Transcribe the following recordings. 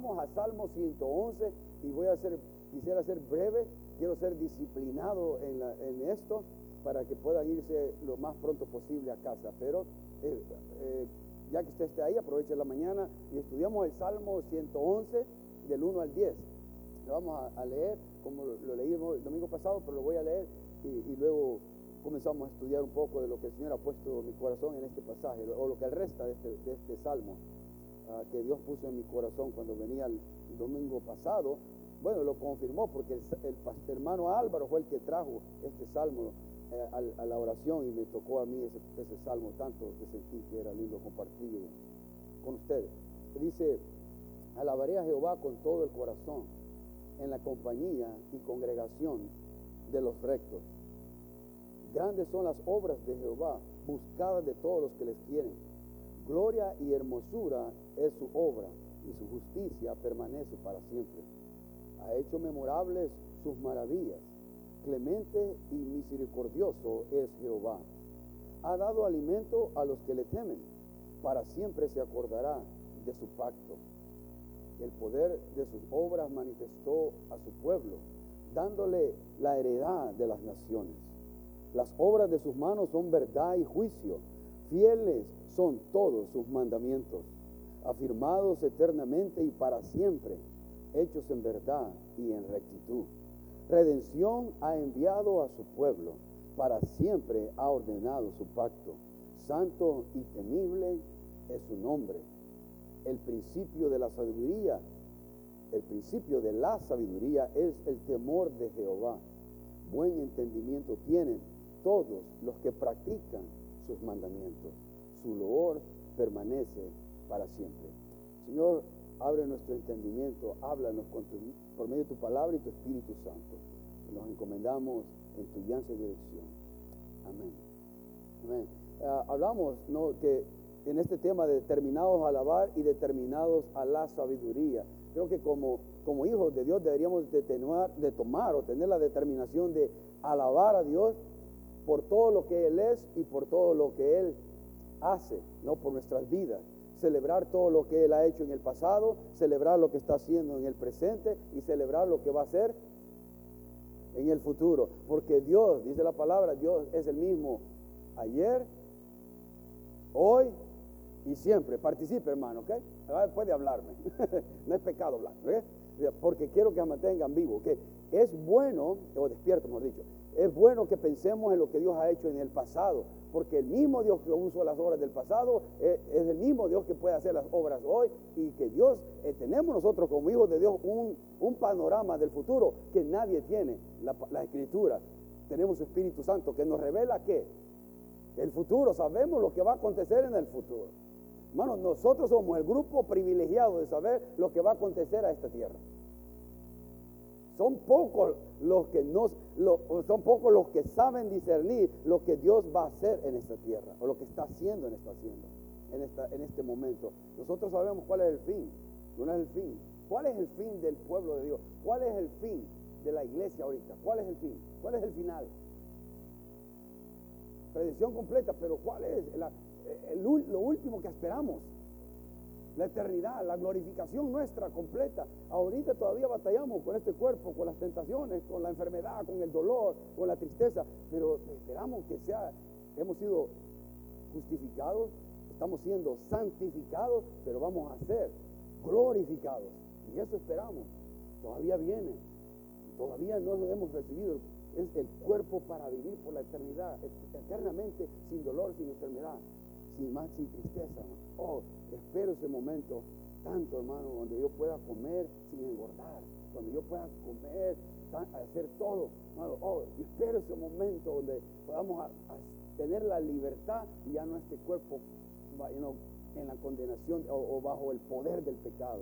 vamos a Salmo 111 y voy a hacer, quisiera ser breve, quiero ser disciplinado en, en esto para que puedan irse lo más pronto posible a casa. Pero eh, eh, ya que usted esté ahí, aproveche la mañana y estudiamos el Salmo 111 del 1 al 10. Lo vamos a, leer como lo, leímos el domingo pasado, pero lo voy a leer y, luego comenzamos a estudiar un poco de lo que el Señor ha puesto en mi corazón en este pasaje, o lo que resta de este, de este salmo ah, que Dios puso en mi corazón cuando venía el, domingo pasado. Bueno, lo confirmó porque el, hermano Álvaro fue el que trajo este salmo eh, a, la oración y me tocó a mí ese, ese, salmo tanto que sentí que era lindo compartir con ustedes. Dice, alabaré a Jehová con todo el corazón en la compañía y congregación de los rectos. Grandes son las obras de Jehová, buscadas de todos los que les quieren. Gloria y hermosura es su obra y su justicia permanece para siempre. Ha hecho memorables sus maravillas Clemente y misericordioso es Jehová. Ha dado alimento a los que le temen. Para siempre se acordará de su pacto. El poder de sus obras manifestó a su pueblo, dándole la heredad de las naciones. Las obras de sus manos son verdad y juicio. Fieles son todos sus mandamientos, afirmados eternamente y para siempre, hechos en verdad y en rectitud. Redención ha enviado a su pueblo, para siempre ha ordenado su pacto. Santo y temible es su nombre. El principio de la sabiduría, el principio de la sabiduría es el temor de Jehová. Buen entendimiento tienen todos los que practican sus mandamientos. Su loor permanece para siempre. Señor, abre nuestro entendimiento, háblanos por medio de tu palabra y tu Espíritu Santo. Nos encomendamos en tu guianza y dirección. Amén. Amén. Ah, hablamos que en este tema de determinados a alabar y determinados a la sabiduría. Creo que como, hijos de Dios deberíamos de, tomar o tener la determinación de alabar a Dios por todo lo que Él es y por todo lo que Él hace, no por nuestras vidas celebrar todo lo que Él ha hecho en el pasado, celebrar lo que está haciendo en el presente y celebrar lo que va a hacer en el futuro. Porque Dios, dice la palabra, Dios es el mismo ayer, hoy y siempre. Participe, hermano, ¿ok? Puede hablarme. no es pecado hablar, ¿ok? Porque quiero que mantengan vivo, que es bueno, o despierto, hemos dicho, es bueno que pensemos en lo que Dios ha hecho en el pasado, porque el mismo Dios que usó las obras del pasado eh, es, el mismo Dios que puede hacer las obras hoy y que Dios, eh, tenemos nosotros como hijos de Dios un, panorama del futuro que nadie tiene, la, escritura. Tenemos Espíritu Santo que nos revela que el futuro, sabemos lo que va a acontecer en el futuro. Hermanos, nosotros somos el grupo privilegiado de saber lo que va a acontecer a esta tierra. Son pocos los que no, son pocos los que saben discernir lo que Dios va a hacer en esta tierra o lo que está haciendo en esta hacienda, en, esta, en este momento. Nosotros sabemos cuál es el fin, no es el fin. ¿Cuál es el fin del pueblo de Dios? ¿Cuál es el fin de la iglesia ahorita? ¿Cuál es el fin? ¿Cuál es el final? Predicción completa, pero ¿cuál es lo último que esperamos? La eternidad, la glorificación nuestra completa. Ahorita todavía batallamos con este cuerpo, con las tentaciones, con la enfermedad, con el dolor, con la tristeza, pero esperamos que sea, hemos sido justificados, estamos siendo santificados, pero vamos a ser glorificados. Y eso esperamos. Todavía viene. Todavía no hemos recibido es el cuerpo para vivir por la eternidad, eternamente sin dolor, sin enfermedad, sin más, sin tristeza. Oh, espero ese momento tanto, hermano, donde yo pueda comer sin engordar, donde yo pueda comer, hacer todo. Hermano, oh, espero ese momento donde podamos tener la libertad y ya no este cuerpo en la condenación o, bajo el poder del pecado.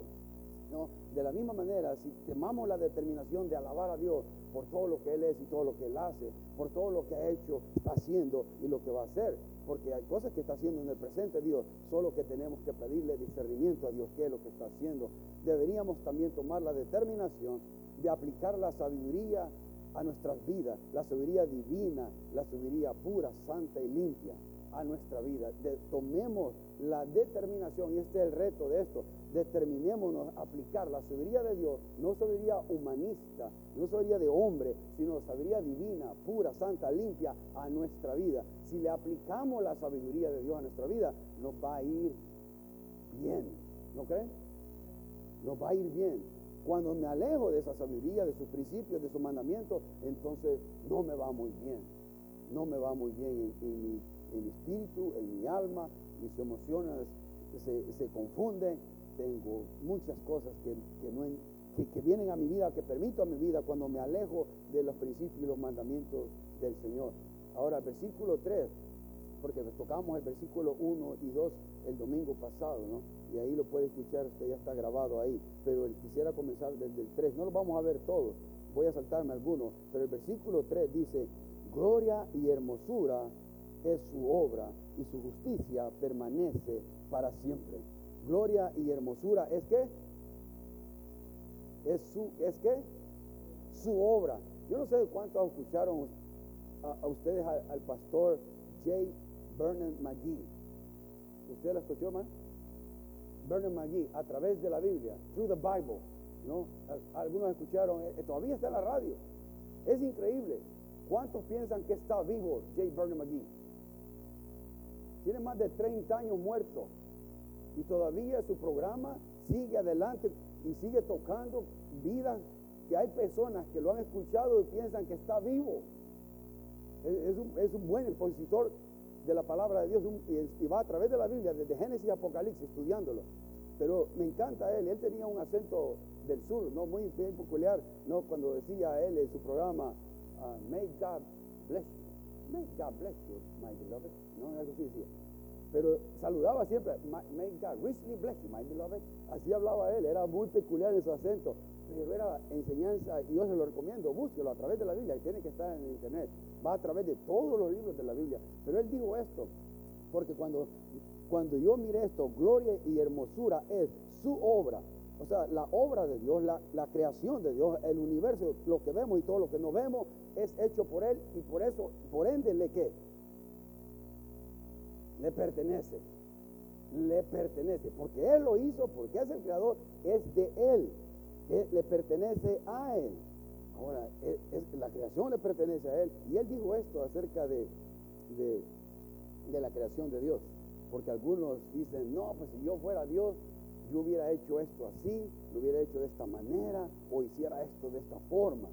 ¿no? De la misma manera, si temamos la determinación de alabar a Dios por todo lo que Él es y todo lo que Él hace, por todo lo que ha hecho, está haciendo y lo que va a hacer, porque hay cosas que está haciendo en el presente Dios, solo que tenemos que pedirle discernimiento a Dios qué es lo que está haciendo. Deberíamos también tomar la determinación de aplicar la sabiduría a nuestras vidas, la sabiduría divina, la sabiduría pura, santa y limpia a nuestra vida. tomemos la determinación, y este es el reto de esto, determinémonos a aplicar la sabiduría de Dios, no sabiduría humanista, no sabiduría de hombre, sino sabiduría divina, pura, santa, limpia a nuestra vida. Si le aplicamos la sabiduría de Dios a nuestra vida, nos va a ir bien, ¿no creen? Nos va a ir bien. Cuando me alejo de esa sabiduría, de sus principios, de sus mandamientos, entonces no me va muy bien. No me va muy bien en, mi, espíritu, en mi alma, mis emociones se confunden, tengo muchas cosas que, que, vienen a mi vida, que permito a mi vida cuando me alejo de los principios y los mandamientos del Señor. Ahora, versículo 3, porque tocamos el versículo 1 y 2 el domingo pasado, ¿no? Y ahí lo puede escuchar, usted ya está grabado ahí, pero quisiera comenzar desde el 3. No lo vamos a ver todos, voy a saltarme algunos, pero el versículo 3 dice, gloria y hermosura es su obra y su justicia permanece para siempre gloria y hermosura es que es su es que su obra. Yo no sé cuántos escucharon a, ustedes al, pastor J. Vernon McGee. ¿Usted lo escuchó, man? Vernon McGee, a través de la Biblia, through the Bible. ¿no? Algunos escucharon, eh, todavía está en la radio. Es increíble. ¿Cuántos piensan que está vivo J. Vernon McGee? Tiene más de 30 años muerto y todavía su programa sigue adelante y sigue tocando vidas que hay personas que lo han escuchado y piensan que está vivo. Es, un, buen expositor de la palabra de Dios y, va a través de la Biblia, desde Génesis y Apocalipsis, estudiándolo. Pero me encanta él, él tenía un acento del sur, no muy bien peculiar, no cuando decía él en su programa, uh, May God bless you, May God bless you, my beloved, no, algo así decía pero saludaba siempre, may God richly bless you, my beloved. Así hablaba él, era muy peculiar en su acento, pero era enseñanza, y yo se lo recomiendo, búsquelo a través de la Biblia, tiene que estar en el internet, va a través de todos los libros de la Biblia. Pero él dijo esto, porque cuando, cuando yo miré esto, gloria y hermosura es su obra, o sea, la obra de Dios, la, la, creación de Dios, el universo, lo que vemos y todo lo que no vemos es hecho por Él y por eso, por ende, ¿le qué? Le pertenece. Le pertenece. Porque Él lo hizo, porque es el creador, es de Él. le pertenece a Él. Ahora, la creación le pertenece a Él. Y Él dijo esto acerca de, de, la creación de Dios. Porque algunos dicen, no, pues si yo fuera Dios, yo hubiera hecho esto así, lo hubiera hecho de esta manera, o hiciera esto de esta forma.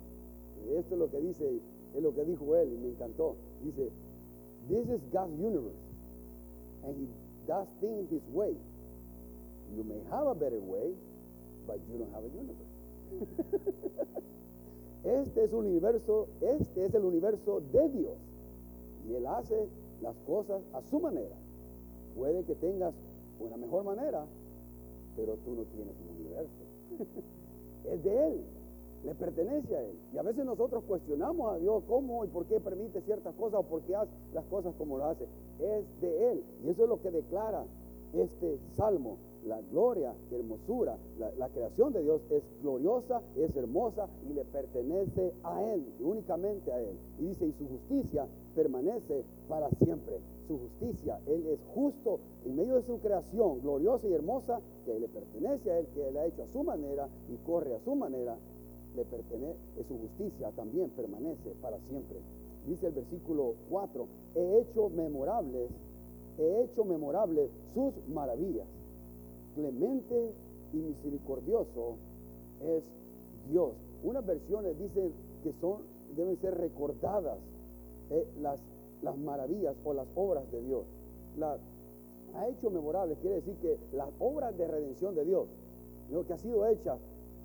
Esto es lo que dice, es lo que dijo él y me encantó. Dice, this is God's universe and he does things his way. You may have a better way, but you don't have a universe. este es un universo, este es el universo de Dios. Y Él hace las cosas a su manera. Puede que tengas una mejor manera, pero tú no tienes un universo. es de Él le pertenece a Él. Y a veces nosotros cuestionamos a Dios cómo y por qué permite ciertas cosas o por qué hace las cosas como lo hace. Es de Él. Y eso es lo que declara este salmo. La gloria, hermosura, la, creación de Dios es gloriosa, es hermosa y le pertenece a Él, únicamente a Él. Y dice, y su justicia permanece para siempre. Su justicia, Él es justo en medio de su creación, gloriosa y hermosa, que le pertenece a Él, que Él ha hecho a su manera y corre a su manera le pertenece, su justicia también permanece para siempre. Dice el versículo 4, he hecho memorables, he hecho memorables sus maravillas. Clemente y misericordioso es Dios. Unas versiones dicen que son, deben ser recordadas eh, las, las maravillas o las obras de Dios. Ha hecho memorables, quiere decir que las obras de redención de Dios, lo que ha sido hecha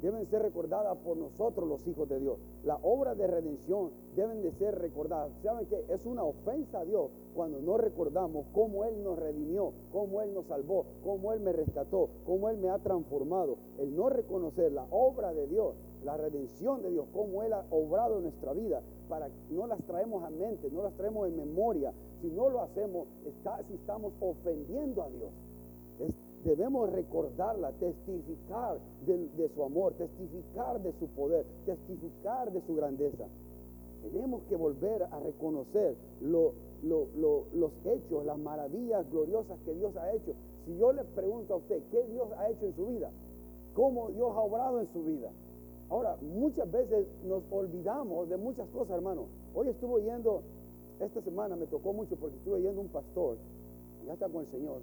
deben ser recordadas por nosotros los hijos de Dios. La obra de redención deben de ser recordadas. ¿Saben que Es una ofensa a Dios cuando no recordamos cómo Él nos redimió, cómo Él nos salvó, cómo Él me rescató, cómo Él me ha transformado. El no reconocer la obra de Dios, la redención de Dios, cómo Él ha obrado en nuestra vida, para no las traemos a mente, no las traemos en memoria. Si no lo hacemos, está, si estamos ofendiendo a Dios debemos recordarla, testificar de, su amor, testificar de su poder, testificar de su grandeza. Tenemos que volver a reconocer lo, los hechos, las maravillas gloriosas que Dios ha hecho. Si yo le pregunto a usted, ¿qué Dios ha hecho en su vida? ¿Cómo Dios ha obrado en su vida? Ahora, muchas veces nos olvidamos de muchas cosas, hermano. Hoy estuve yendo, esta semana me tocó mucho porque estuve yendo un pastor, ya está con el Señor,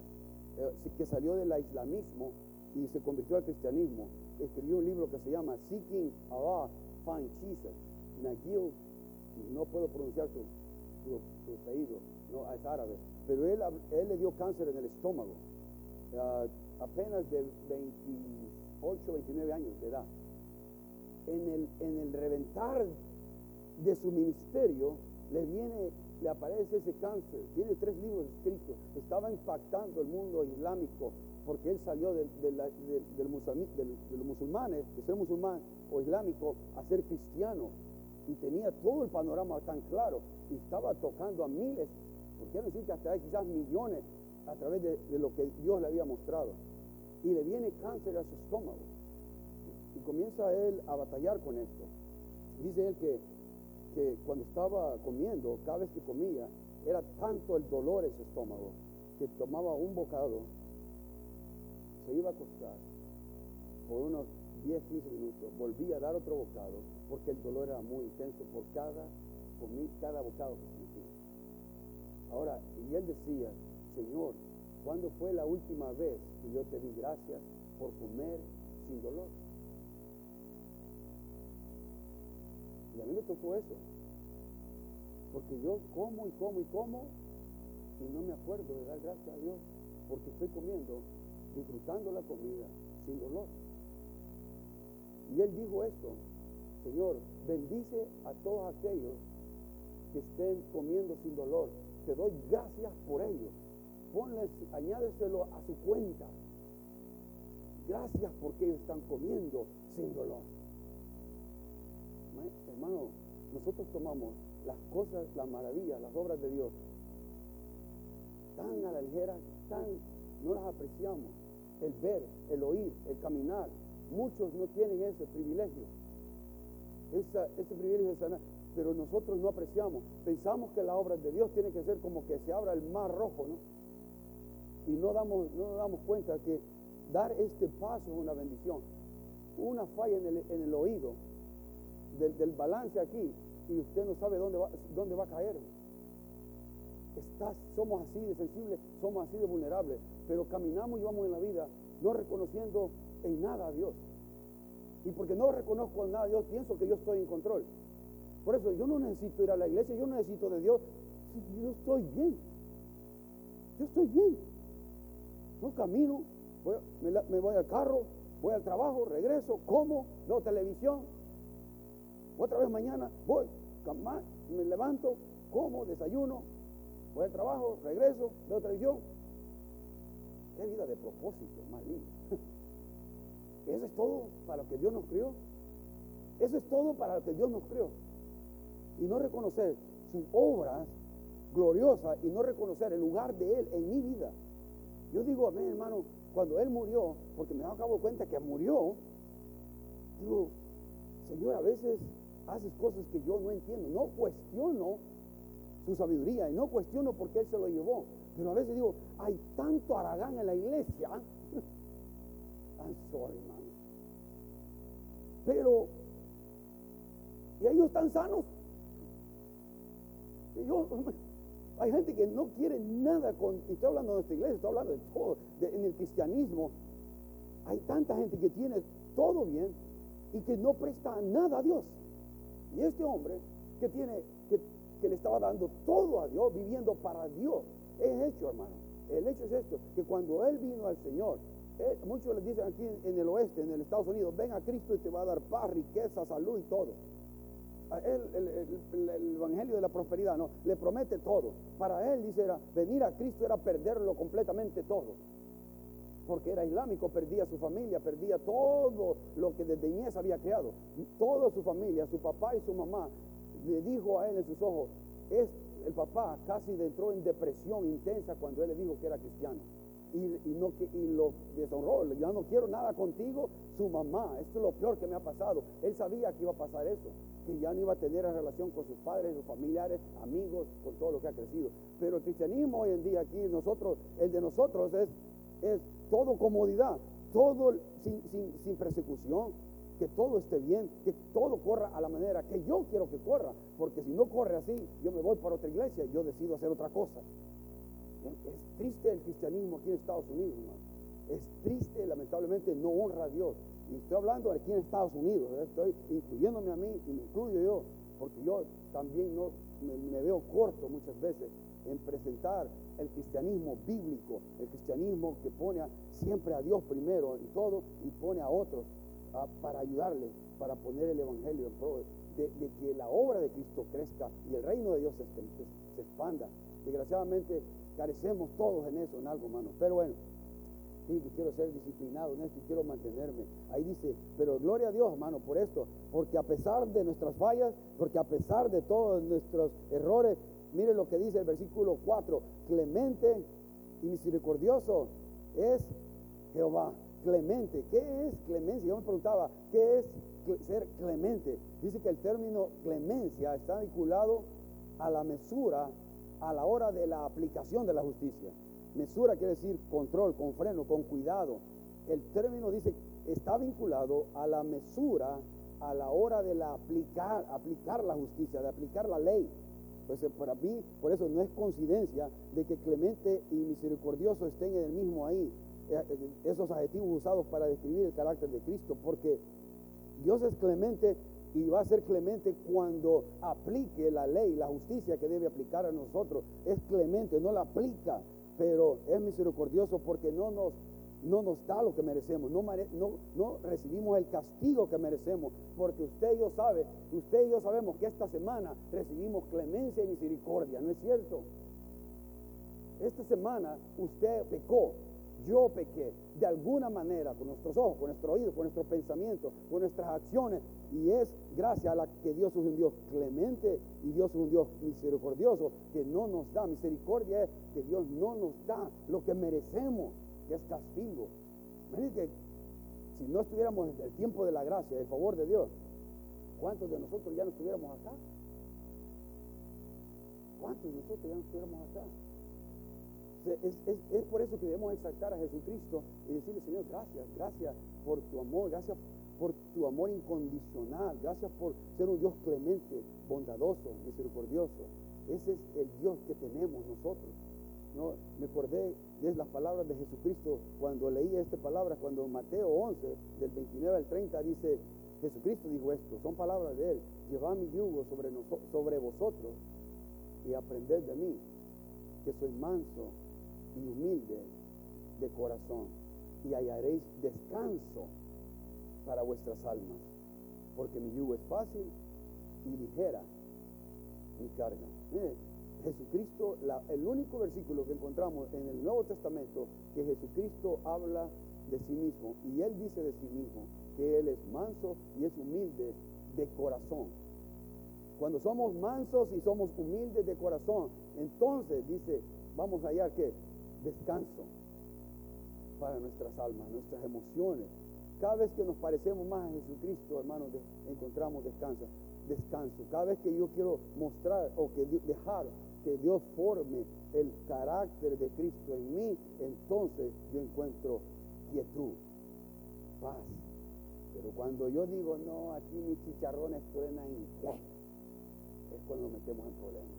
eh, que salió del islamismo y se convirtió al cristianismo. Escribió un libro que se llama Seeking Allah, Find Jesus. Nagil, no puedo pronunciar su, su, apellido, no, es árabe, pero él, él le dio cáncer en el estómago, ah, apenas de 28, 29 años de edad. En el, en el reventar de su ministerio le viene, le aparece ese cáncer, tiene tres libros escritos, estaba impactando el mundo islámico porque él salió de, de los musulmanes, de ser musulmán o islámico a ser cristiano y tenía todo el panorama tan claro y estaba tocando a miles, por qué decir que hasta quizás millones a través de, lo que Dios le había mostrado. Y le viene cáncer a su estómago. Y comienza él a batallar con esto. Dice él que, que cuando estaba comiendo, cada vez que comía, era tanto el dolor en su estómago, que tomaba un bocado, se iba a acostar por unos 10, 15 minutos, volvía a dar otro bocado, porque el dolor era muy intenso por cada comí cada bocado que se metía. Ahora, y él decía, Señor, ¿cuándo fue la última vez que yo te di gracias por comer sin dolor? Y a mí me tocó eso. Porque yo como y como y como y no me acuerdo de dar gracias a Dios porque estoy comiendo, disfrutando la comida sin dolor. Y él dijo esto, Señor, bendice a todos aquellos que estén comiendo sin dolor. Te doy gracias por ello. Ponles, añádeselo a su cuenta. Gracias porque ellos están comiendo sin dolor. Hermano, nosotros tomamos las cosas, las maravillas, las obras de Dios tan a la ligera, tan no las apreciamos. El ver, el oír, el caminar. Muchos no tienen ese privilegio. ese privilegio de sanar pero nosotros no apreciamos. Pensamos que la obra de Dios tiene que ser como que se abra el mar rojo, ¿no? Y no, damos, no nos damos cuenta que dar este paso es una bendición. Una falla en el, en el oído del, balance aquí y usted no sabe dónde va, dónde va a caer. somos así de sensibles, somos así de vulnerables, pero caminamos y vamos en la vida no reconociendo en nada a Dios. Y porque no reconozco en nada a Dios, pienso que yo estoy en control. Por eso yo no necesito ir a la iglesia, yo necesito de Dios. Yo estoy bien. Yo estoy bien. No camino, me, voy al carro, voy al trabajo, regreso, como, veo televisión. Otra vez mañana voy, me levanto, como, desayuno, voy al trabajo, regreso, veo televisión. Qué vida de propósito, más linda. Eso es todo para lo que Dios nos crió. Eso es todo para lo que Dios nos crió y no reconocer sus obras gloriosas y no reconocer el lugar de Él en mi vida. Yo digo, amén, hermano, cuando Él murió, porque me acabo de cuenta que murió, digo, Señor, a veces haces cosas que yo no entiendo, no cuestiono su sabiduría y no cuestiono por qué Él se lo llevó, pero a veces digo, hay tanto aragán en la iglesia. I'm sorry, hermano. Pero, ¿y ellos están sanos? yo, hay gente que no quiere nada con, y estoy hablando de esta iglesia, estoy hablando de todo, en el cristianismo, hay tanta gente que tiene todo bien y que no presta nada a Dios. Y este hombre que tiene, que, le estaba dando todo a Dios, viviendo para Dios, es hecho, hermano. El hecho es esto, que cuando él vino al Señor, muchos le dicen aquí en el oeste, en el Estados Unidos, ven a Cristo y te va a dar paz, riqueza, salud y todo el, evangelio de la prosperidad, no, le promete todo. Para él, dice, era, venir a Cristo era perderlo completamente todo. Porque era islámico, perdía su familia, perdía todo lo que desde niñez había creado. Toda su familia, su papá y su mamá, le dijo a él en sus ojos, el papá casi entró en depresión intensa cuando él le dijo que era cristiano. Y, y lo deshonró, ya no quiero nada contigo, su mamá, esto es lo peor que me ha pasado. Él sabía que iba a pasar eso que ya no iba a tener relación con sus padres, sus familiares, amigos, con todo lo que ha crecido. Pero el cristianismo hoy en día aquí, nosotros, el de nosotros es, es todo comodidad, todo sin, sin persecución, que todo esté bien, que todo corra a la manera que yo quiero que corra, porque si no corre así, yo me voy para otra iglesia yo decido hacer otra cosa. Es triste el cristianismo aquí en Estados Unidos, Es triste, lamentablemente, no honra a Dios. Y estoy hablando aquí en Estados Unidos, ¿eh? estoy incluyéndome a mí y me incluyo yo, porque yo también no me, veo corto muchas veces en presentar el cristianismo bíblico, el cristianismo que pone siempre a Dios primero en todo y pone a otros para ayudarle, para poner el Evangelio en pro de, que la obra de Cristo crezca y el reino de Dios se, expanda. Desgraciadamente carecemos todos en eso, en algo, hermano. Pero bueno, sí, quiero ser disciplinado en esto y quiero mantenerme. Ahí dice, pero gloria a Dios, hermano, por esto, porque a pesar de nuestras fallas, porque a pesar de todos nuestros errores, mire lo que dice el versículo 4, clemente y misericordioso es Jehová clemente. ¿Qué es clemencia? Yo me preguntaba, ¿qué es ser clemente? Dice que el término clemencia está vinculado a la mesura a la hora de la aplicación de la justicia. Mesura quiere decir control, con freno, con cuidado. El término dice está vinculado a la mesura a la hora de la aplicar, aplicar la justicia, de aplicar la ley. Pues para mí, por eso no es coincidencia de que clemente y misericordioso estén en el mismo ahí. Eh, eh, esos adjetivos usados para describir el carácter de Cristo, porque Dios es clemente y va a ser clemente cuando aplique la ley, la justicia que debe aplicar a nosotros. Es clemente, no la aplica, pero es misericordioso porque no nos, no nos da lo que merecemos, no, recibimos el castigo que merecemos, porque usted y yo sabe, usted y yo sabemos que esta semana recibimos clemencia y misericordia, ¿no es cierto? Esta semana usted pecó, yo pequé de alguna manera con nuestros ojos, con nuestro oído, con nuestro pensamiento, con nuestras acciones. Y es gracias a la que Dios es un Dios clemente y Dios es un Dios misericordioso que no nos da. Misericordia es que Dios no nos da lo que merecemos, que es castigo. Miren que si no estuviéramos en el tiempo de la gracia, el favor de Dios, ¿cuántos de nosotros ya no estuviéramos acá? ¿Cuántos de nosotros ya no estuviéramos acá? es, por eso que debemos exaltar a Jesucristo y decirle, Señor, gracias, gracias por tu amor, gracias por tu amor incondicional, gracias por ser un Dios clemente, bondadoso, misericordioso. Ese es el Dios que tenemos nosotros. ¿no? Me acordé de las palabras de Jesucristo cuando leí esta palabra, cuando Mateo 11, del 29 al 30, dice, Jesucristo dijo esto, son palabras de Él, llevad mi yugo sobre, sobre vosotros y aprended de mí, que soy manso y humilde de corazón, y hallaréis descanso para vuestras almas, porque mi yugo es fácil y ligera mi carga. Jesucristo, el único versículo que encontramos en el Nuevo Testamento que Jesucristo habla de sí mismo, y él dice de sí mismo que él es manso y es humilde de corazón. Cuando somos mansos y somos humildes de corazón, entonces dice, vamos a hallar que descanso para nuestras almas, nuestras emociones. Cada vez que nos parecemos más a Jesucristo, hermanos, encontramos descanso. Descanso. Cada vez que yo quiero mostrar o que dejar que Dios forme el carácter de Cristo en mí, entonces yo encuentro quietud, paz. Pero cuando yo digo, no, aquí mis chicharrones truenan, ¿qué? Es cuando metemos en problemas.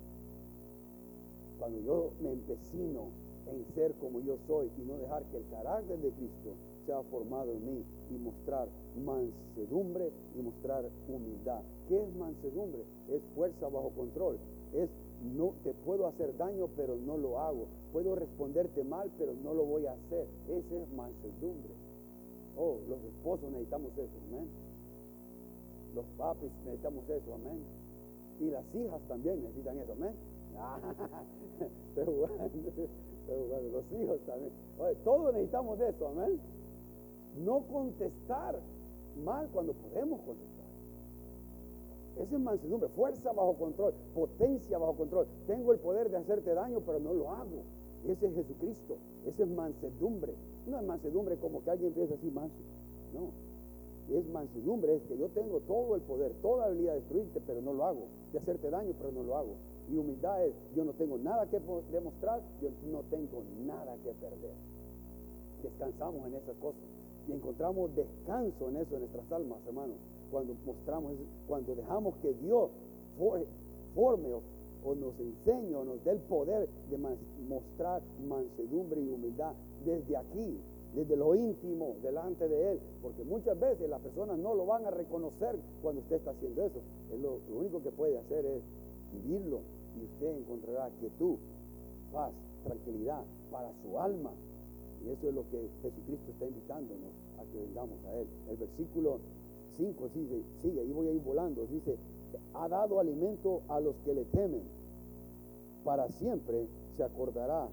Cuando yo me empecino en ser como yo soy y no dejar que el carácter de Cristo sea formado en mí y mostrar mansedumbre y mostrar humildad. ¿Qué es mansedumbre? Es fuerza bajo control. Es no te puedo hacer daño, pero no lo hago. Puedo responderte mal, pero no lo voy a hacer. Ese es mansedumbre. Oh, los esposos necesitamos eso, amén. Los papis necesitamos eso, amén. Y las hijas también necesitan eso, amén. los hijos también. todos necesitamos eso, amén. No contestar mal cuando podemos contestar. Esa es mansedumbre, fuerza bajo control, potencia bajo control. Tengo el poder de hacerte daño, pero no lo hago. Ese es Jesucristo, ese es mansedumbre. No es mansedumbre como que alguien empieza así manso. No, es mansedumbre, es que yo tengo todo el poder, toda habilidad de destruirte, pero no lo hago, de hacerte daño, pero no lo hago. Y humildad es, yo no tengo nada que demostrar, yo no tengo nada que perder. Descansamos en esas cosas y encontramos descanso en eso, en nuestras almas, hermanos, cuando mostramos, cuando dejamos que Dios forme o, nos enseñe o nos dé el poder de mostrar mansedumbre y humildad desde aquí, desde lo íntimo, delante de Él, porque muchas veces las personas no lo van a reconocer cuando usted está haciendo eso. Él lo, lo único que puede hacer es vivirlo y usted encontrará quietud, paz, tranquilidad para su alma. Y eso es lo que Jesucristo está invitándonos a que vengamos a Él. El versículo 5 sigue, sigue, y voy a ir volando, dice, ha dado alimento a los que le temen, para siempre se acordará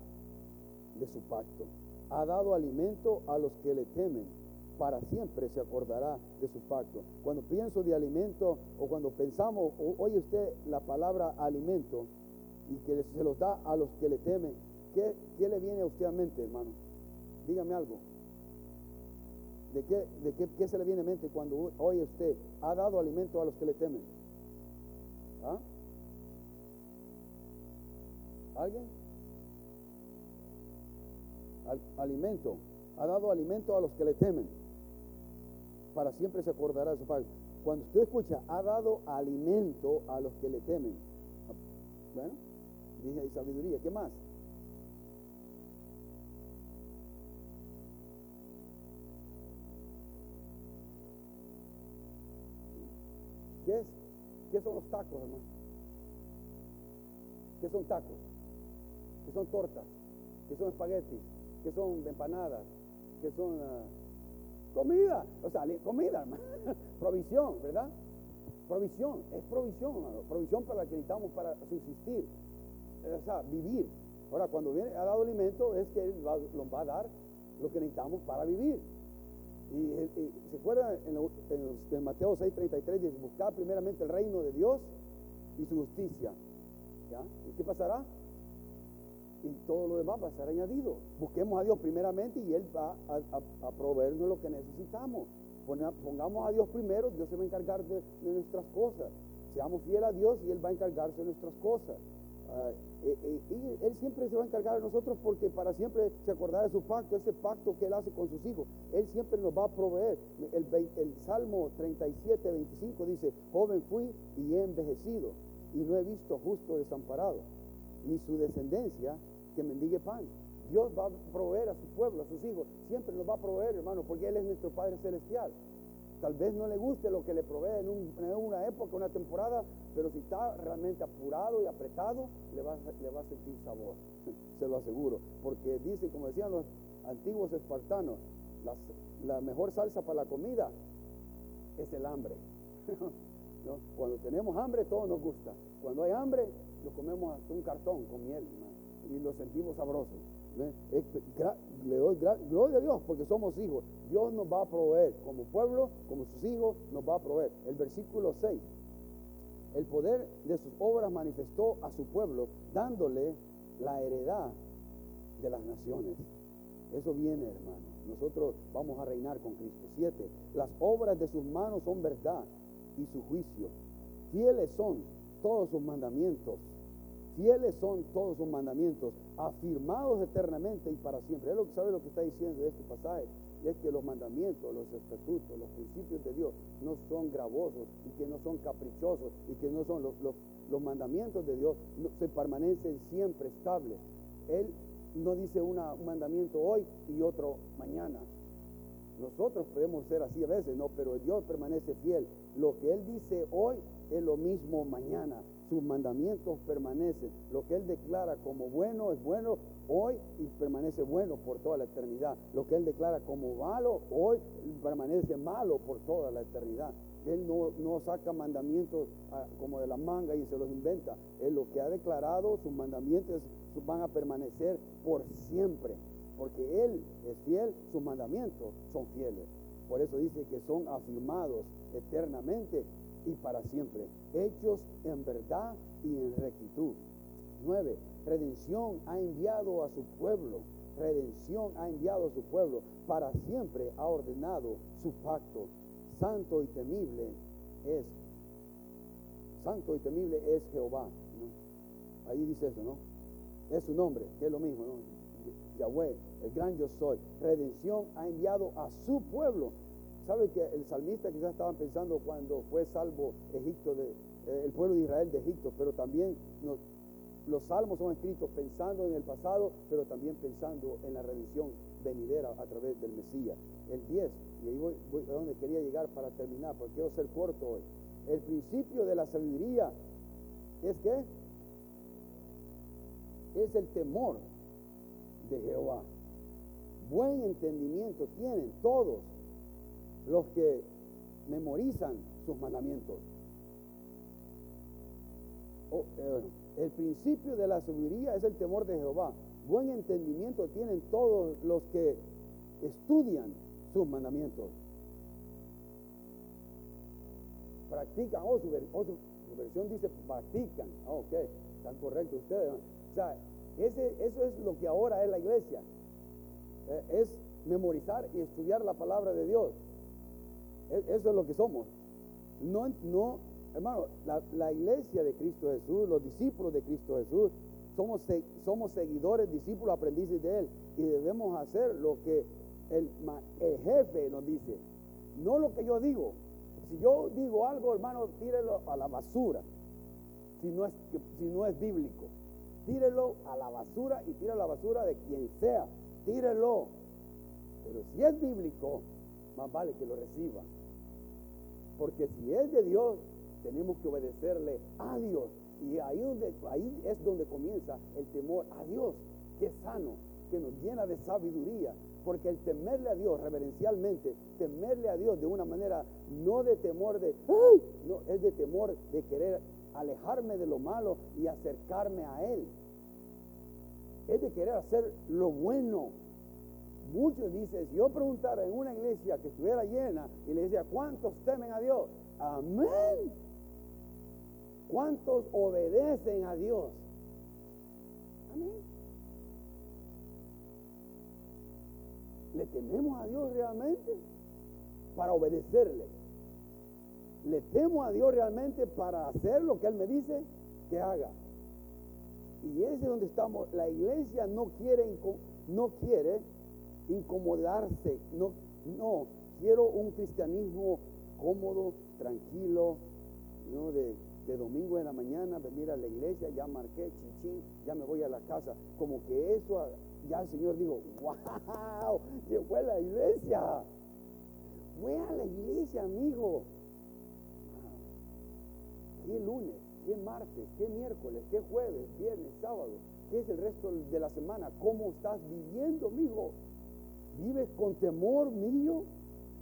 de su pacto. Ha dado alimento a los que le temen, para siempre se acordará de su pacto. Cuando pienso de alimento o cuando pensamos, o oye usted la palabra alimento y que se los da a los que le temen, ¿qué, qué le viene a usted a mente, hermano? Dígame algo. ¿De, qué, de qué, se le viene a mente cuando oye usted ha dado alimento a los que le temen? ¿Ah? ¿Alguien? alimento. Ha dado alimento a los que le temen para siempre se acordará de su padre. Cuando usted escucha, ha dado alimento a los que le temen. Bueno, dije sabiduría. ¿Qué más? ¿Qué es? ¿Qué son los tacos, hermano? ¿Qué son tacos? ¿Qué son tortas? ¿Qué son espaguetis? ¿Qué son empanadas? ¿Qué son... Ah, Comida, o sea, comida, hermano. provisión, ¿verdad? Provisión, es provisión, hermano. Provisión para la que necesitamos para subsistir, o sea, vivir. Ahora, cuando viene, ha dado alimento, es que Él nos va a dar lo que necesitamos para vivir. Y, se acuerdan en, en, Mateo 6:33 dice, buscar primeramente el reino de Dios y su justicia. ¿Y qué pasará? y todo lo demás va a ser añadido. Busquemos a Dios primeramente y Él va a, proveernos lo que necesitamos. Pongamos a Dios primero, Dios se va a encargar de, nuestras cosas. Seamos fieles a Dios y Él va a encargarse de nuestras cosas. Ah, eh, eh, y Él siempre se va a encargar de nosotros porque para siempre se acordará de su pacto, ese pacto que Él hace con sus hijos. Él siempre nos va a proveer. El, el Salmo 37, 25 dice, joven fui y he envejecido y no he visto justo desamparado, ni su descendencia que mendigue pan. Dios va a proveer a su pueblo, a sus hijos. Siempre nos va a proveer, hermano, porque Él es nuestro Padre Celestial. Tal vez no le guste lo que le provee en, una época, una temporada, pero si está realmente apurado y apretado, le va, le va a sentir sabor, se lo aseguro. Porque dice, como decían los antiguos espartanos, la mejor salsa para la comida es el hambre. Cuando tenemos hambre, todo nos gusta. Cuando hay hambre, lo comemos hasta un cartón con miel y lo sentimos sabroso. Le doy gloria a Dios porque somos hijos. Dios nos va a proveer como pueblo, como sus hijos, nos va a proveer. El versículo 6. El poder de sus obras manifestó a su pueblo, dándole la heredad de las naciones. Eso viene, hermano. Nosotros vamos a reinar con Cristo. 7. Las obras de sus manos son verdad y su juicio. Fieles son todos sus mandamientos Fieles son todos sus mandamientos, afirmados eternamente y para siempre. Es lo que sabe lo que está diciendo de este pasaje. Es que los mandamientos, los estatutos, los principios de Dios no son gravosos y que no son caprichosos y que no son los, mandamientos de Dios se permanecen siempre estables. Él no dice un mandamiento hoy y otro mañana. Nosotros podemos ser así a veces, no, pero Dios permanece fiel. Lo que Él dice hoy es lo mismo mañana sus mandamientos permanecen. Lo que Él declara como bueno es bueno hoy y permanece bueno por toda la eternidad. Lo que Él declara como malo hoy permanece malo por toda la eternidad. Él no, saca mandamientos ah, como de la manga y se los inventa. Él lo que ha declarado, sus mandamientos van a permanecer por siempre. Porque Él es fiel, sus mandamientos son fieles. Por eso dice que son afirmados eternamente y para siempre, hechos en verdad y en rectitud. 9. Redención ha enviado a su pueblo, redención ha enviado a su pueblo, para siempre ha ordenado su pacto. santo y temible es, santo y temible es Jehová. Ahí dice eso, ¿no? Es su nombre, que es lo mismo, ¿no? Yahweh, el gran yo soy. Redención ha enviado a su pueblo. ¿Sabe que el salmista quizás estaban pensando cuando fue salvo Egipto eh, el pueblo de Israel de Egipto, pero también los salmos son escritos pensando en el pasado, pero también pensando en la redención venidera a través del Mesías. El 10, y ahí voy, voy a donde quería llegar para terminar, porque quiero ser corto hoy. El principio de la sabiduría es que es el temor de Jehová. Buen entendimiento tienen todos los que memorizan sus mandamientos. Oh, eh, el principio de la sabiduría es el temor de Jehová. Buen entendimiento tienen todos los que estudian sus mandamientos. Practican, oh, su, oh, versión dice practican. Oh, ok, están correctos ustedes. O sea, ese, eso es lo que ahora es la iglesia. Eh, es memorizar y estudiar la palabra de Dios. E, eso es lo que somos. No, no hermano, la, iglesia de Cristo Jesús, los discípulos de Cristo Jesús, somos, somos seguidores, discípulos, aprendices de Él. Y debemos hacer lo que el, el jefe nos dice. No lo que yo digo. Si yo digo algo, hermano, tírelo a la basura. Si no es, si no es bíblico tírelo a la basura y tira a la basura de quien sea, tírelo. Pero si es bíblico, más vale que lo reciba. Porque si es de Dios, tenemos que obedecerle a Dios. Y ahí, donde, ahí es donde comienza el temor a Dios, que es sano, que nos llena de sabiduría. Porque el temerle a Dios reverencialmente, temerle a Dios de una manera no de temor de, ¡ay! No, es de temor de querer alejarme de lo malo y acercarme a Él. Es de querer hacer lo bueno. Muchos dicen, si yo preguntara en una iglesia que estuviera llena y le decía, ¿cuántos temen a Dios? Amén. ¿Cuántos obedecen a Dios? Amén. ¿Le tememos a Dios realmente? Para obedecerle. ¿Le temo a Dios realmente para hacer lo que Él me dice que haga? Y ese es donde estamos. La iglesia no quiere, no quiere incomodarse. No, no, quiero un cristianismo cómodo, tranquilo, ¿no? de, de domingo en la mañana venir a la iglesia, ya marqué, chichín, ya me voy a la casa. Como que eso, ya el Señor dijo, wow, llegó a la iglesia. Fue a la iglesia, amigo. ¿Qué lunes? ¿Qué martes? ¿Qué miércoles? ¿Qué jueves? Viernes, sábado? ¿Qué es el resto de la semana? ¿Cómo estás viviendo, amigo? ¿Vives con temor mío?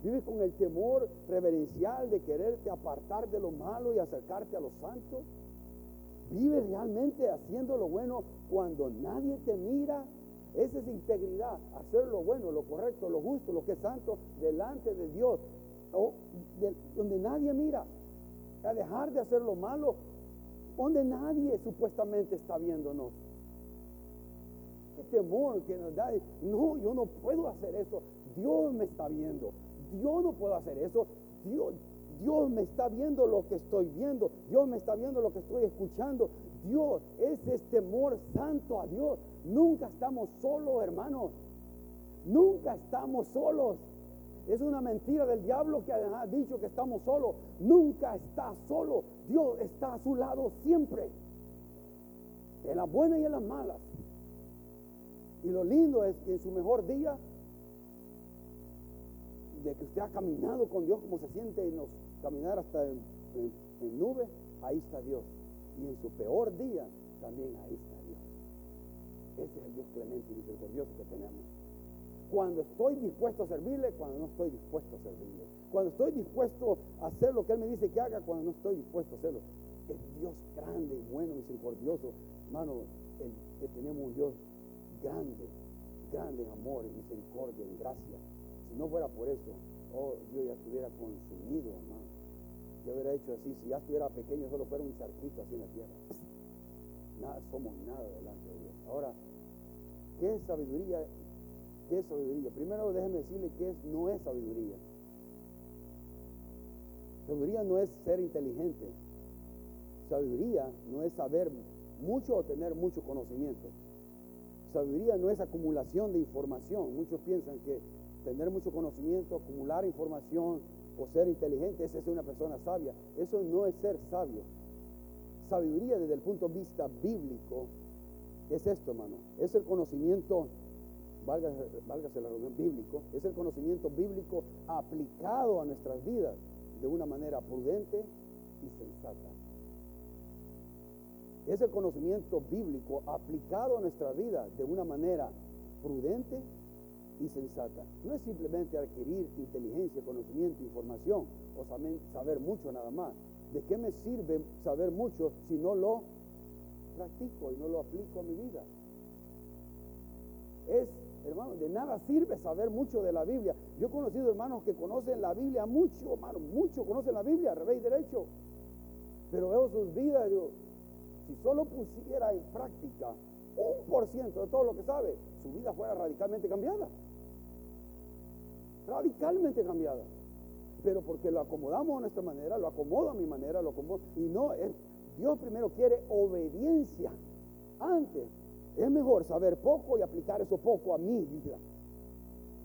¿Vives con el temor reverencial de quererte apartar de lo malo y acercarte a lo santo? ¿Vives realmente haciendo lo bueno cuando nadie te mira? Esa es integridad, hacer lo bueno, lo correcto, lo justo, lo que es santo delante de Dios, o donde nadie mira a dejar de hacer lo malo donde nadie supuestamente está viéndonos. Temor que nos da. No, yo no puedo hacer eso. Dios me está viendo. Yo no puedo hacer eso. Dios, Dios me está viendo lo que estoy viendo. Dios me está viendo lo que estoy escuchando. Dios, ese es temor santo a Dios. Nunca estamos solos, hermanos. Nunca estamos solos. Es una mentira del diablo que ha dicho que estamos solos. Nunca está solo. Dios está a su lado siempre. En las buenas y en las malas. Y lo lindo es que en su mejor día, de que usted ha caminado con Dios como se siente en caminar hasta en, en nube, ahí está Dios. Y en su peor día, también ahí está Dios. Ese es el Dios clemente y misericordioso que tenemos cuando estoy dispuesto a servirle, cuando no estoy dispuesto a servirle. Cuando estoy dispuesto a hacer lo que Él me dice que haga, cuando no estoy dispuesto a hacerlo. Es Dios grande y bueno, misericordioso. Hermano, que tenemos un Dios grande, grande en amor, misericordia, en gracia. Si no fuera por eso, oh, Dios ya estuviera consumido, hermano. Yo hubiera hecho así, si ya estuviera pequeño, solo fuera un charquito así en la tierra. Nada, somos nada delante de Dios. Ahora, ¿qué sabiduría ¿Qué es sabiduría? Primero déjeme decirle qué es, no es sabiduría. Sabiduría no es ser inteligente. Sabiduría no es saber mucho o tener mucho conocimiento. Sabiduría no es acumulación de información. Muchos piensan que tener mucho conocimiento, acumular información o ser inteligente es ser una persona sabia. Eso no es ser sabio. Sabiduría desde el punto de vista bíblico es esto, hermano. Es el conocimiento, válgase, la reunión bíblico, es el conocimiento bíblico aplicado a nuestras vidas de una manera prudente y sensata. Es el conocimiento bíblico aplicado a nuestra vida de una manera prudente y sensata. No es simplemente adquirir inteligencia, conocimiento, información o saber mucho nada más. ¿De qué me sirve saber mucho si no lo practico y no lo aplico a mi vida? Es, hermano, de nada sirve saber mucho de la Biblia. Yo he conocido hermanos que conocen la Biblia mucho, hermano, mucho conocen la Biblia, revés y derecho. Pero veo sus vidas, digo, si solo pusiera en práctica un por ciento de todo lo que sabe, su vida fuera radicalmente cambiada. Radicalmente cambiada. Pero porque lo acomodamos a nuestra manera, lo acomodo a mi manera, lo acomodo. Y no, es, Dios primero quiere obediencia. Antes, es mejor saber poco y aplicar eso poco a mi vida.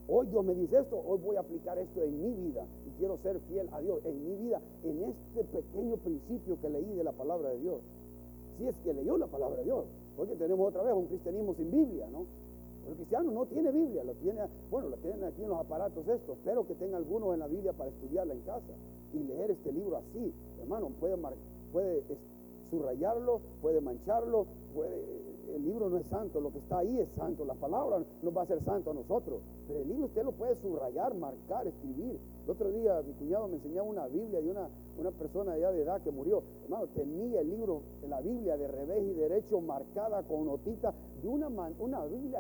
Hoy Dios me dice esto, hoy voy a aplicar esto en mi vida y quiero ser fiel a Dios en mi vida, en este pequeño principio que leí de la palabra de Dios si es que leyó la palabra de Dios. Porque tenemos otra vez un cristianismo sin Biblia, ¿no? El cristiano no tiene Biblia, lo tiene, bueno, lo tienen aquí en los aparatos estos. Espero que tenga algunos en la Biblia para estudiarla en casa y leer este libro así. Hermano, puede, puede subrayarlo, puede mancharlo, puede, el libro no es santo, lo que está ahí es santo, la palabra no va a ser santo a nosotros, pero el libro usted lo puede subrayar, marcar, escribir. El otro día mi cuñado me enseñaba una Biblia de una, una persona ya de edad que murió. Hermano, tenía el libro la Biblia de revés y derecho marcada con notitas de una, una Biblia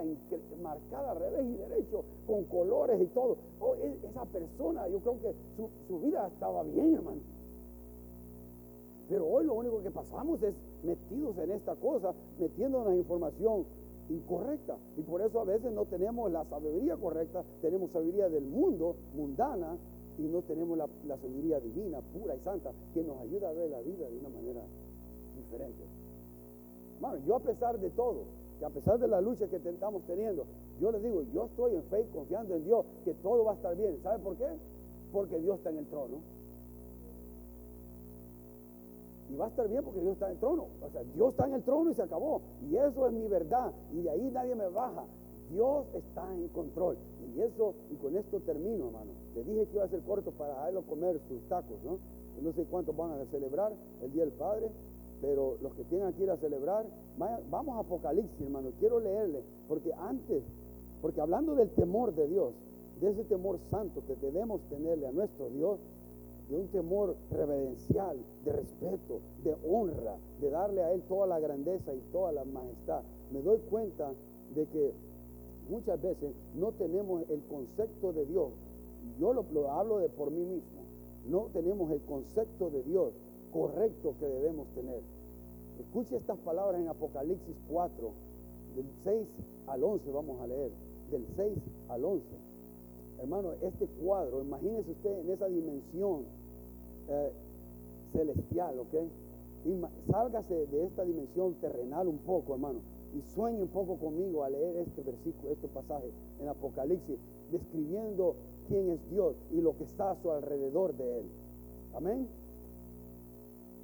marcada revés y derecho con colores y todo. Oh, e, esa persona, yo creo que su, su vida estaba bien, hermano. Pero hoy lo único que pasamos es metidos en esta cosa, metiéndonos información incorrecta. Y por eso a veces no tenemos la sabiduría correcta, tenemos sabiduría del mundo, mundana, y no tenemos la, sabiduría divina, pura y santa, que nos ayuda a ver la vida de una manera diferente. Bueno, yo a pesar de todo, que a pesar de la lucha que estamos teniendo, yo les digo, yo estoy en fe, confiando en Dios, que todo va a estar bien. ¿Sabe por qué? Porque Dios está en el trono. Y va a estar bien porque Dios está en el trono. O sea, Dios está en el trono y se acabó. Y eso es mi verdad. Y de ahí nadie me baja. Dios está en control. Y eso, y con esto termino, hermano. Le dije que iba a ser corto para darlo comer sus tacos, ¿no? No sé cuántos van a celebrar el Día del Padre, pero los que tengan que ir a celebrar, vamos a Apocalipsis, hermano. Quiero leerle, porque antes, porque hablando del temor de Dios, de ese temor santo que debemos tenerle a nuestro Dios, de un temor reverencial, de respeto, de honra, de darle a Él toda la grandeza y toda la majestad. Me doy cuenta de que muchas veces no tenemos el concepto de Dios. Yo lo, hablo de por mí mismo. No tenemos el concepto de Dios correcto que debemos tener. Escuche estas palabras en Apocalipsis 4, del 6 al 11 vamos a leer, del 6 al 11. Hermano, este cuadro, imagínese usted en esa dimensión eh, celestial, ¿ok? Sálgase de esta dimensión terrenal un poco, hermano, y sueñe un poco conmigo a leer este versículo, este pasaje en Apocalipsis, describiendo quién es Dios y lo que está a su alrededor de Él. Amén.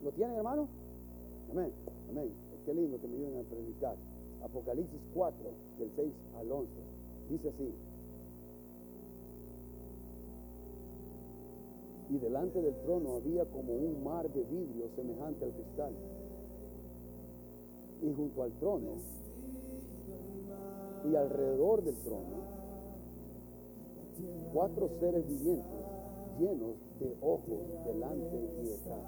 ¿Lo tienen, hermano? Amén. Amén. Qué lindo que me ayuden a predicar. Apocalipsis 4, del 6 al 11. Dice así. Y delante del trono había como un mar de vidrio semejante al cristal. Y junto al trono y alrededor del trono, cuatro seres vivientes llenos de ojos delante y detrás.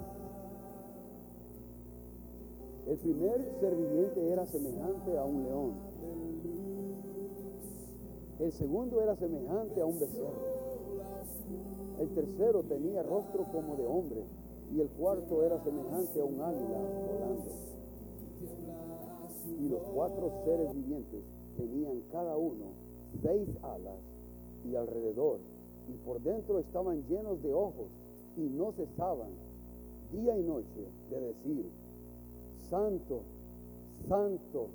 El primer ser viviente era semejante a un león. El segundo era semejante a un becerro. El tercero tenía rostro como de hombre y el cuarto era semejante a un águila volando. Y los cuatro seres vivientes tenían cada uno seis alas y alrededor y por dentro estaban llenos de ojos y no cesaban día y noche de decir, Santo, Santo,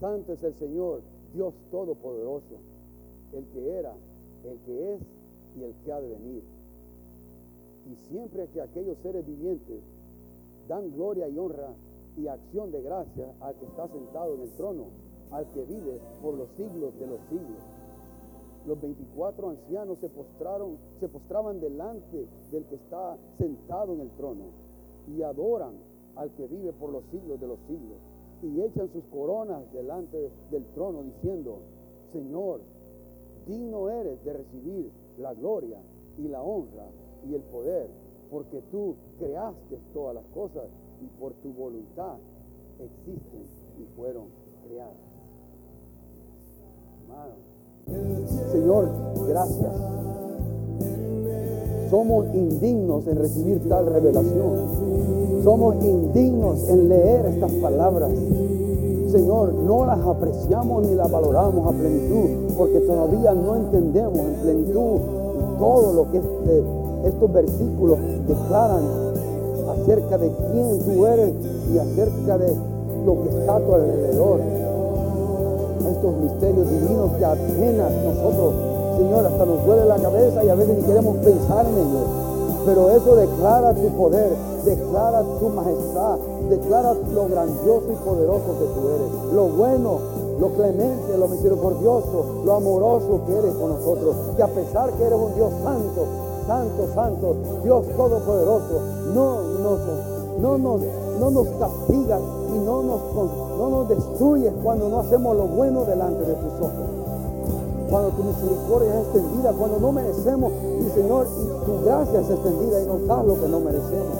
Santo es el Señor, Dios Todopoderoso, el que era, el que es y el que ha de venir. Y siempre que aquellos seres vivientes dan gloria y honra y acción de gracia al que está sentado en el trono, al que vive por los siglos de los siglos. Los 24 ancianos se postraron, se postraban delante del que está sentado en el trono y adoran al que vive por los siglos de los siglos y echan sus coronas delante del trono diciendo, Señor, digno eres de recibir la gloria y la honra y el poder, porque tú creaste todas las cosas y por tu voluntad existen y fueron creadas. Señor, gracias. Somos indignos en recibir tal revelación. Somos indignos en leer estas palabras. Señor, no las apreciamos ni las valoramos a plenitud, porque todavía no entendemos en plenitud todo lo que este, estos versículos declaran acerca de quién tú eres y acerca de lo que está a tu alrededor. Estos misterios divinos que apenas nosotros, Señor, hasta nos duele la cabeza y a veces ni queremos pensar en ellos. Pero eso declara tu poder, declara tu majestad, declara lo grandioso y poderoso que tú eres, lo bueno, lo clemente, lo misericordioso, lo amoroso que eres con nosotros. Que a pesar que eres un Dios santo, santo, santo, Dios todopoderoso, no nos, no nos, no nos castigas y no nos, no nos destruyes cuando no hacemos lo bueno delante de tus ojos. Cuando tu misericordia es extendida, cuando no merecemos, y Señor, y tu gracia es extendida y nos da lo que no merecemos.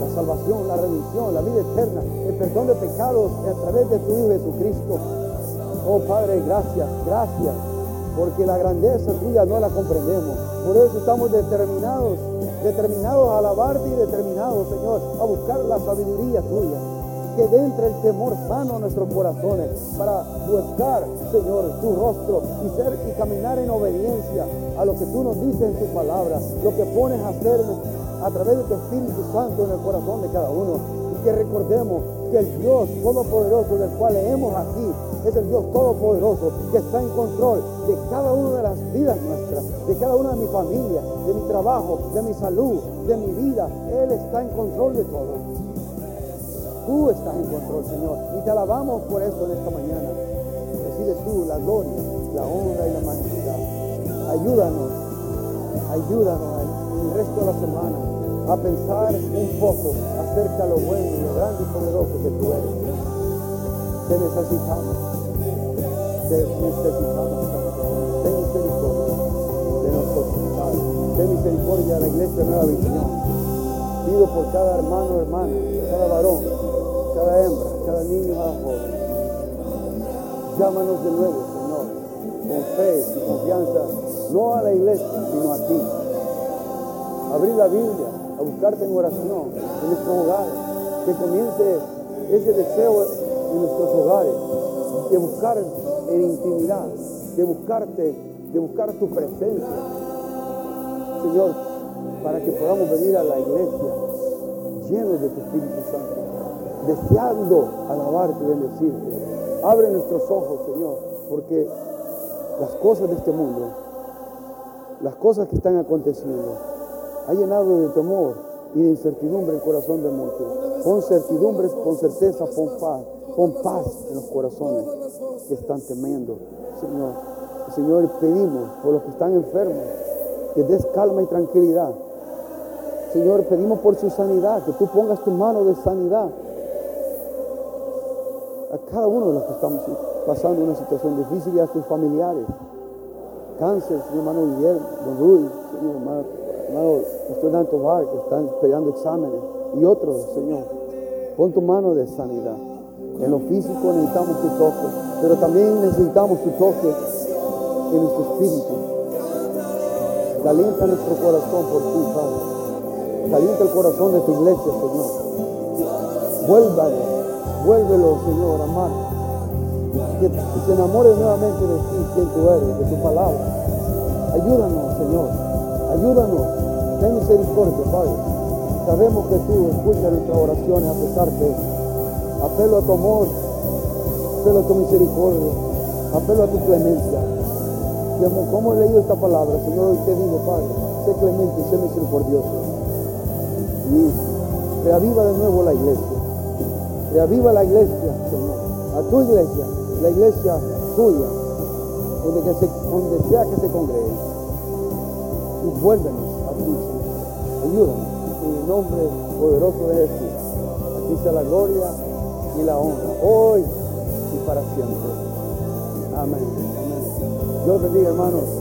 La salvación, la redención, la vida eterna, el perdón de pecados a través de tu Hijo Jesucristo. Oh Padre, gracias, gracias, porque la grandeza tuya no la comprendemos. Por eso estamos determinados determinados a alabarte y determinados, Señor, a buscar la sabiduría tuya. Que entre el temor sano a nuestros corazones para buscar, Señor, tu rostro y ser y caminar en obediencia a lo que tú nos dices en tu palabra, lo que pones a hacer a través de tu Espíritu Santo en el corazón de cada uno. Y que recordemos que el Dios Todopoderoso del cual leemos aquí es el Dios Todopoderoso que está en control de cada una de las vidas nuestras, de cada una de mi familia, de mi trabajo, de mi salud, de mi vida. Él está en control de todo. Tú estás en control, Señor, y te alabamos por eso en esta mañana. Recibe tú la gloria, la honra y la majestad. Ayúdanos, ayúdanos el resto de la semana a pensar un poco acerca de lo bueno y lo grande y poderoso que tú eres. Te necesitamos. Te necesitamos. Ten misericordia de nosotros. Ten misericordia de la iglesia Nueva Visión. Pido por cada hermano, hermana, cada varón, cada hembra, cada niño, cada joven. Llámanos de nuevo, Señor, con fe y confianza, no a la iglesia, sino a ti. Abrir la Biblia, a buscarte en oración, en nuestros hogares, que comience ese deseo en nuestros hogares, de buscar en intimidad, de buscarte, de buscar tu presencia, Señor, para que podamos venir a la iglesia llenos de tu Espíritu Santo, deseando alabarte y bendecirte. Abre nuestros ojos, Señor, porque las cosas de este mundo, las cosas que están aconteciendo, ha llenado de temor y de incertidumbre el corazón de muchos. Con certidumbre, con certeza, con paz, con paz en los corazones que están temiendo. Señor, Señor, pedimos por los que están enfermos que des calma y tranquilidad. Señor, pedimos por su sanidad, que tú pongas tu mano de sanidad a cada uno de los que estamos pasando una situación difícil y a sus familiares. Cáncer, señor hermano Guillermo, don Rudy, señor hermano, hermano Pastor que están esperando exámenes, y otros, Señor. Pon tu mano de sanidad. En lo físico necesitamos tu toque, pero también necesitamos tu toque en nuestro espíritu. Calienta nuestro corazón por ti, Padre. Calienta el corazón de tu iglesia, Señor. Vuélvalo, vuélvelo, Señor, amar. Que, que se enamore nuevamente de ti, quien tú eres, de tu palabra. Ayúdanos, Señor. Ayúdanos Ten misericordia, Padre. Sabemos que tú escuchas nuestras oraciones a pesar de apelo a tu amor, apelo a tu misericordia, apelo a tu clemencia. Como he leído esta palabra, Señor, hoy te digo, Padre, sé clemente y sé misericordioso. Y reaviva de nuevo la iglesia. Reaviva la iglesia, Señor. A tu iglesia, la iglesia tuya, donde, sea que se congregue. Y vuélvenos a ti, Señor. Ayúdanos. En el nombre poderoso de Jesús. A ti sea la gloria y la honra, hoy y para siempre. Amén. Amén. Dios bendiga, hermanos.